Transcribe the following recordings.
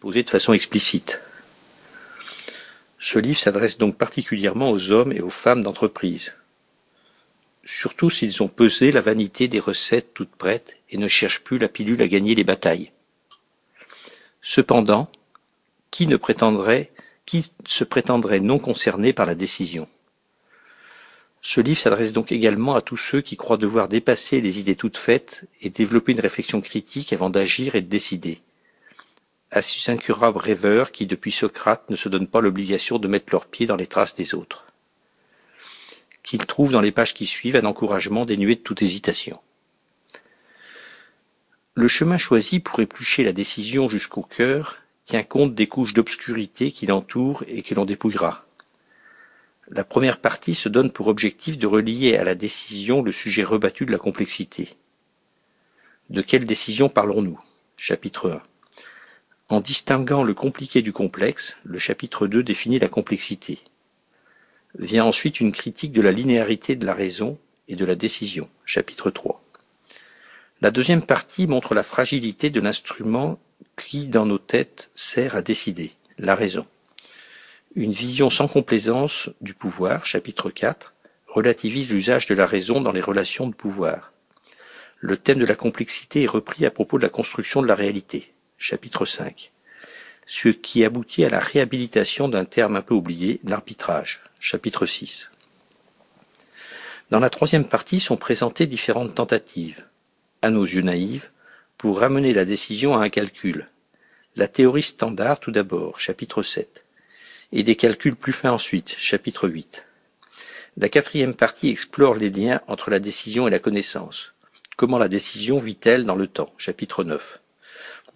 posée de façon explicite. Ce livre s'adresse donc particulièrement aux hommes et aux femmes d'entreprise, surtout s'ils ont pesé la vanité des recettes toutes prêtes et ne cherchent plus la pilule à gagner les batailles. Cependant, qui ne prétendrait, qui se prétendrait non concerné par la décision? Ce livre s'adresse donc également à tous ceux qui croient devoir dépasser les idées toutes faites et développer une réflexion critique avant d'agir et de décider. À ces incurables rêveurs qui, depuis Socrate, ne se donnent pas l'obligation de mettre leurs pieds dans les traces des autres qu'il trouve dans les pages qui suivent un encouragement dénué de toute hésitation. Le chemin choisi pour éplucher la décision jusqu'au cœur tient compte des couches d'obscurité qui l'entourent et que l'on dépouillera. La première partie se donne pour objectif de relier à la décision le sujet rebattu de la complexité. De quelle décision parlons-nous? Chapitre 1. En distinguant le compliqué du complexe, le chapitre 2 définit la complexité. Vient ensuite une critique de la linéarité de la raison et de la décision, chapitre 3. La deuxième partie montre la fragilité de l'instrument qui, dans nos têtes, sert à décider, la raison. Une vision sans complaisance du pouvoir, chapitre 4, relativise l'usage de la raison dans les relations de pouvoir. Le thème de la complexité est repris à propos de la construction de la réalité, chapitre 5, ce qui aboutit à la réhabilitation d'un terme un peu oublié, l'arbitrage, chapitre 6. Dans la troisième partie sont présentées différentes tentatives, à nos yeux naïves, pour ramener la décision à un calcul. La théorie standard tout d'abord, chapitre 7, et des calculs plus fins ensuite, chapitre 8. La quatrième partie explore les liens entre la décision et la connaissance. Comment la décision vit-elle dans le temps, chapitre 9.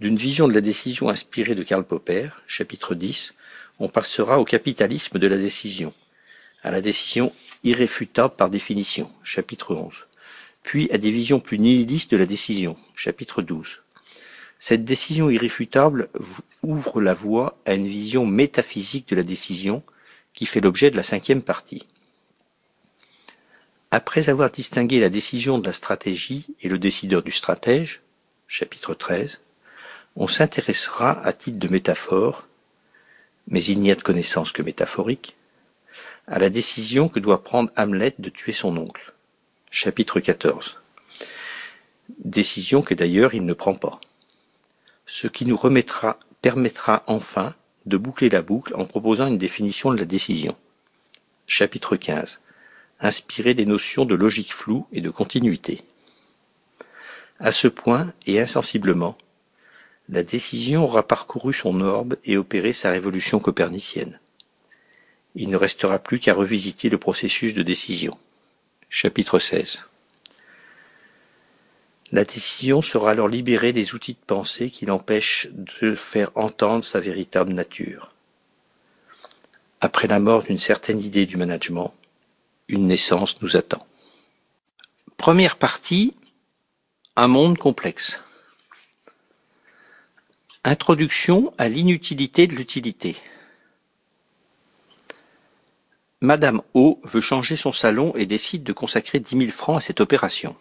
D'une vision de la décision inspirée de Karl Popper, chapitre 10, on passera au capitalisme de la décision, à la décision irréfutable par définition, chapitre 11, puis à des visions plus nihilistes de la décision, chapitre 12. Cette décision irréfutable ouvre la voie à une vision métaphysique de la décision qui fait l'objet de la cinquième partie. Après avoir distingué la décision de la stratégie et le décideur du stratège, chapitre 13, on s'intéressera à titre de métaphore, mais il n'y a de connaissance que métaphorique, à la décision que doit prendre Hamlet de tuer son oncle. Chapitre 14. Décision que d'ailleurs il ne prend pas. Ce qui nous remettra, permettra enfin de boucler la boucle en proposant une définition de la décision. Chapitre 15. Inspiré des notions de logique floue et de continuité. À ce point, et insensiblement, la décision aura parcouru son orbe et opéré sa révolution copernicienne. Il ne restera plus qu'à revisiter le processus de décision. Chapitre 16. La décision sera alors libérée des outils de pensée qui l'empêchent de faire entendre sa véritable nature. Après la mort d'une certaine idée du management, une naissance nous attend. Première partie, un monde complexe. Introduction à l'inutilité de l'utilité. Madame O veut changer son salon et décide de consacrer dix mille francs à cette opération.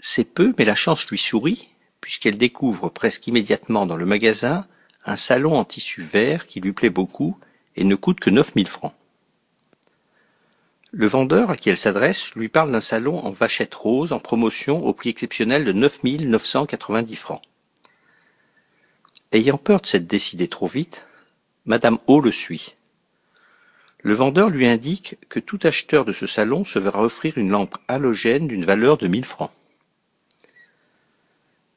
C'est peu, mais la chance lui sourit, puisqu'elle découvre presque immédiatement dans le magasin un salon en tissu vert qui lui plaît beaucoup et ne coûte que neuf mille francs. Le vendeur à qui elle s'adresse lui parle d'un salon en vachette rose en promotion au prix exceptionnel de neuf mille neuf cent quatre-vingt-dix francs. Ayant peur de s'être décidée trop vite, Madame O le suit. Le vendeur lui indique que tout acheteur de ce salon se verra offrir une lampe halogène d'une valeur de mille francs.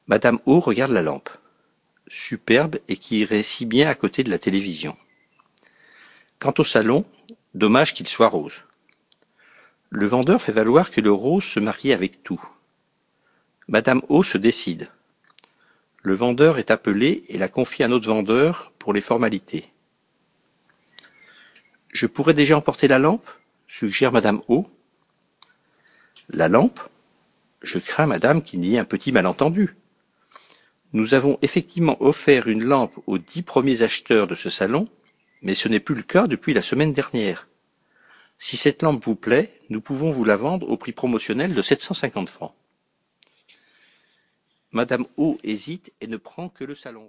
Madame O regarde la lampe, superbe et qui irait si bien à côté de la télévision. Quant au salon, dommage qu'il soit rose. Le vendeur fait valoir que le rose se marie avec tout. Madame O se décide. Le vendeur est appelé et la confie à un autre vendeur pour les formalités. Je pourrais déjà emporter la lampe suggère madame O. La lampe Je crains, madame, qu'il n'y ait un petit malentendu. Nous avons effectivement offert une lampe aux dix premiers acheteurs de ce salon, mais ce n'est plus le cas depuis la semaine dernière. Si cette lampe vous plaît, nous pouvons vous la vendre au prix promotionnel de 750 francs. Madame O hésite et ne prend que le salon.